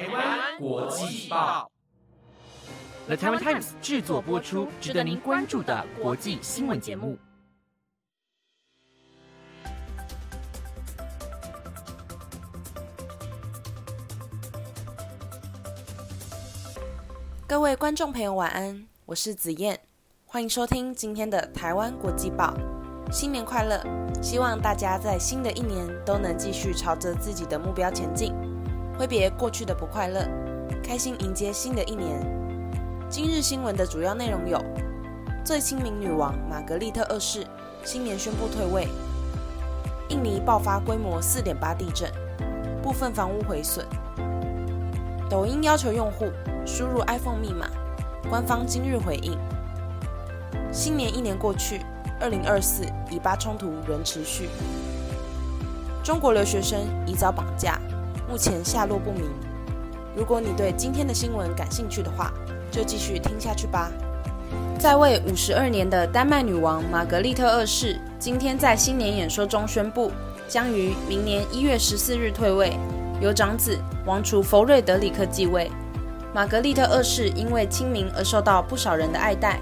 台湾国际报，The Taiwan Times 制作播出，值得您关注的国际新闻节目。各位观众朋友，晚安，我是子燕，欢迎收听今天的台湾国际报。新年快乐！希望大家在新的一年都能继续朝着自己的目标前进，挥别过去的不快乐，开心迎接新的一年。今日新闻的主要内容有：最亲民女王玛格丽特二世新年宣布退位；印尼爆发规模四点八地震，部分房屋毁损；抖音要求用户输入 iPhone 密码，官方今日回应。新年一年过去。二零二四以巴冲突仍持续，中国留学生疑遭绑架，目前下落不明。如果你对今天的新闻感兴趣的话，就继续听下去吧。在位五十二年的丹麦女王玛格丽特二世今天在新年演说中宣布，将于明年一月十四日退位，由长子王储弗瑞德里克继位。玛格丽特二世因为亲民而受到不少人的爱戴。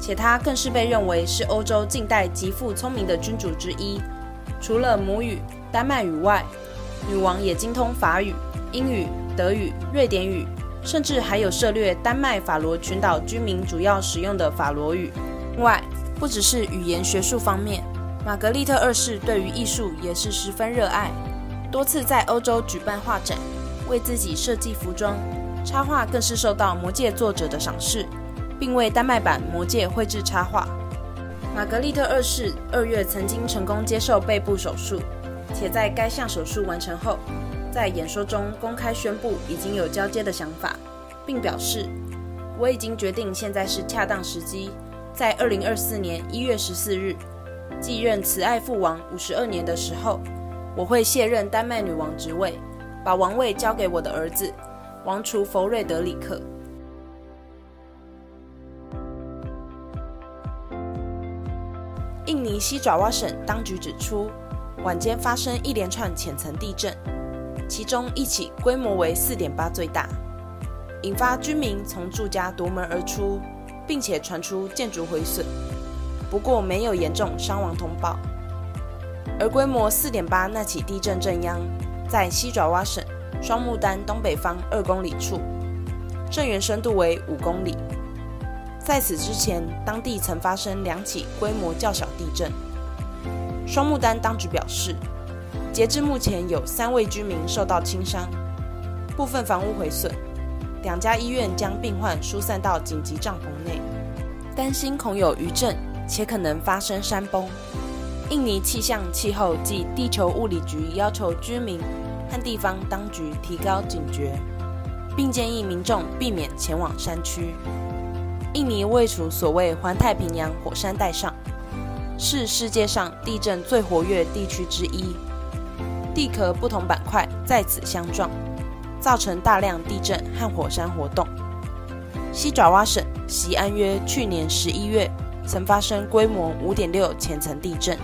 且她更是被认为是欧洲近代极富聪明的君主之一。除了母语丹麦语外，女王也精通法语、英语、德语、瑞典语，甚至还有涉略丹麦法罗群岛居民主要使用的法罗语。另外，不只是语言学术方面，玛格丽特二世对于艺术也是十分热爱，多次在欧洲举办画展，为自己设计服装，插画更是受到魔戒作者的赏识。并为丹麦版《魔戒》绘制插画。玛格丽特二世二月曾经成功接受背部手术，且在该项手术完成后，在演说中公开宣布已经有交接的想法，并表示：“我已经决定现在是恰当时机，在二零二四年一月十四日继任慈爱父王五十二年的时候，我会卸任丹麦女王职位，把王位交给我的儿子王储弗瑞德里克。”印尼西爪哇省当局指出，晚间发生一连串浅层地震，其中一起规模为四点八最大，引发居民从住家夺门而出，并且传出建筑毁损，不过没有严重伤亡通报。而规模四点八那起地震震央在西爪哇省双木丹东北方二公里处，震源深度为五公里。在此之前，当地曾发生两起规模较小地震。双木丹当局表示，截至目前有三位居民受到轻伤，部分房屋毁损，两家医院将病患疏散到紧急帐篷内，担心恐有余震且可能发生山崩。印尼气象、气候及地球物理局要求居民和地方当局提高警觉，并建议民众避免前往山区。印尼位处所谓环太平洋火山带上，是世界上地震最活跃地区之一。地壳不同板块在此相撞，造成大量地震和火山活动。西爪哇省西安约去年十一月曾发生规模五点六浅层地震，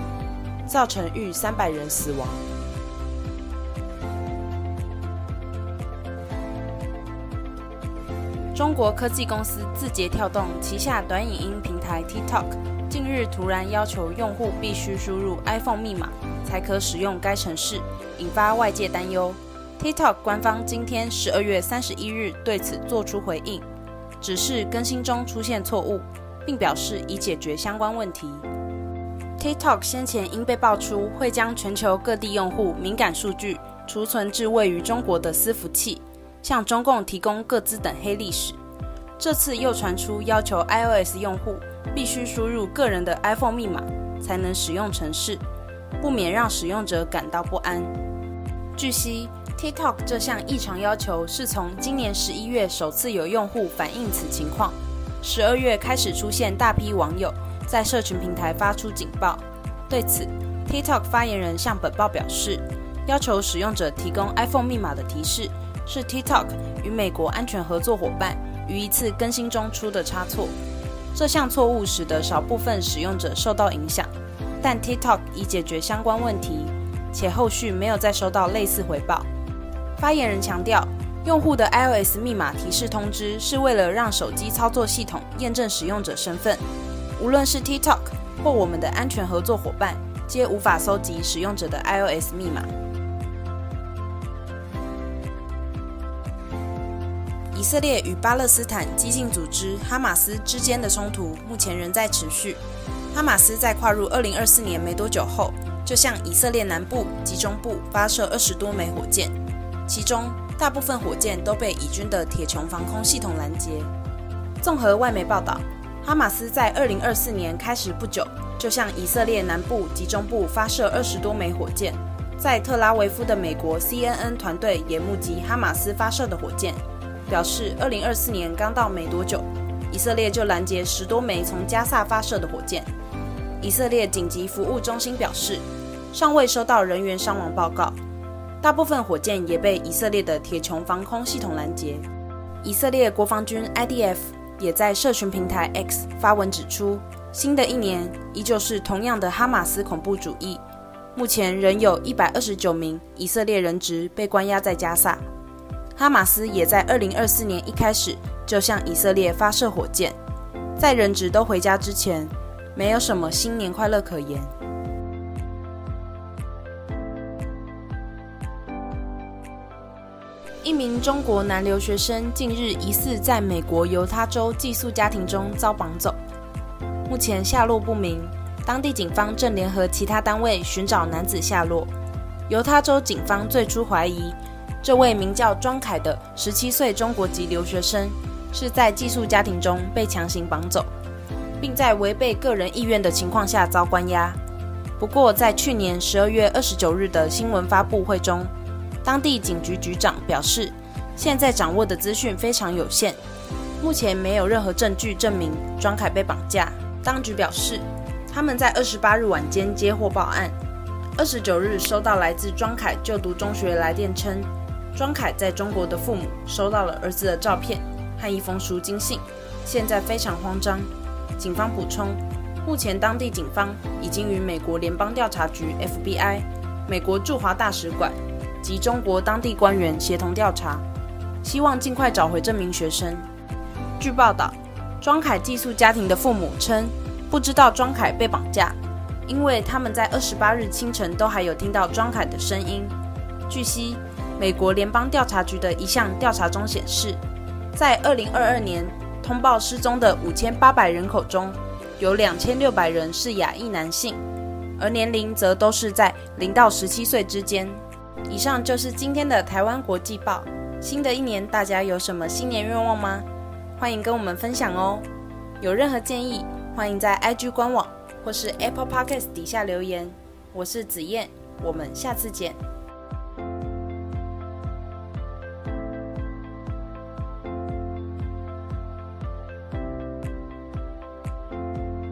造成逾三百人死亡。中国科技公司字节跳动旗下短影音平台 TikTok 近日突然要求用户必须输入 iPhone 密码才可使用该程式，引发外界担忧。TikTok 官方今天十二月三十一日对此作出回应，只是更新中出现错误，并表示已解决相关问题。TikTok 先前因被爆出会将全球各地用户敏感数据储存至位于中国的私服器。向中共提供各资等黑历史，这次又传出要求 iOS 用户必须输入个人的 iPhone 密码才能使用程式，不免让使用者感到不安。据悉，TikTok 这项异常要求是从今年十一月首次有用户反映此情况，十二月开始出现大批网友在社群平台发出警报。对此，TikTok 发言人向本报表示，要求使用者提供 iPhone 密码的提示。是 TikTok 与美国安全合作伙伴于一次更新中出的差错。这项错误使得少部分使用者受到影响，但 TikTok 已解决相关问题，且后续没有再收到类似回报。发言人强调，用户的 iOS 密码提示通知是为了让手机操作系统验证使用者身份。无论是 TikTok 或我们的安全合作伙伴，皆无法搜集使用者的 iOS 密码。以色列与巴勒斯坦激进组织哈马斯之间的冲突目前仍在持续。哈马斯在跨入2024年没多久后，就向以色列南部及中部发射二十多枚火箭，其中大部分火箭都被以军的铁穹防空系统拦截。综合外媒报道，哈马斯在2024年开始不久，就向以色列南部及中部发射二十多枚火箭。在特拉维夫的美国 CNN 团队也目击哈马斯发射的火箭，表示2024年刚到没多久，以色列就拦截十多枚从加萨发射的火箭。以色列紧急服务中心表示，尚未收到人员伤亡报告。大部分火箭也被以色列的铁穹防空系统拦截。以色列国防军 IDF 也在社群平台 X 发文指出，新的一年依旧是同样的哈马斯恐怖主义。目前仍有一百二十九名以色列人质被关押在加萨。哈马斯也在二零二四年一开始就向以色列发射火箭，在人质都回家之前。没有什么新年快乐可言。一名中国男留学生近日疑似在美国犹他州寄宿家庭中遭绑走，目前下落不明。当地警方正联合其他单位寻找男子下落。犹他州警方最初怀疑，这位名叫庄凯的十七岁中国籍留学生是在寄宿家庭中被强行绑走。并在违背个人意愿的情况下遭关押。不过，在去年十二月二十九日的新闻发布会中，当地警局局长表示，现在掌握的资讯非常有限，目前没有任何证据证明庄凯被绑架。当局表示，他们在二十八日晚间接获报案，二十九日收到来自庄凯就读中学来电称，庄凯在中国的父母收到了儿子的照片和一封赎金信，现在非常慌张。警方补充，目前当地警方已经与美国联邦调查局 （FBI）、美国驻华大使馆及中国当地官员协同调查，希望尽快找回这名学生。据报道，庄凯寄宿家庭的父母称，不知道庄凯被绑架，因为他们在二十八日清晨都还有听到庄凯的声音。据悉，美国联邦调查局的一项调查中显示，在二零二二年。通报失踪的五千八百人口中，有两千六百人是亚裔男性，而年龄则都是在零到十七岁之间。以上就是今天的台湾国际报。新的一年，大家有什么新年愿望吗？欢迎跟我们分享哦。有任何建议，欢迎在 IG 官网或是 Apple Podcast 底下留言。我是子燕，我们下次见。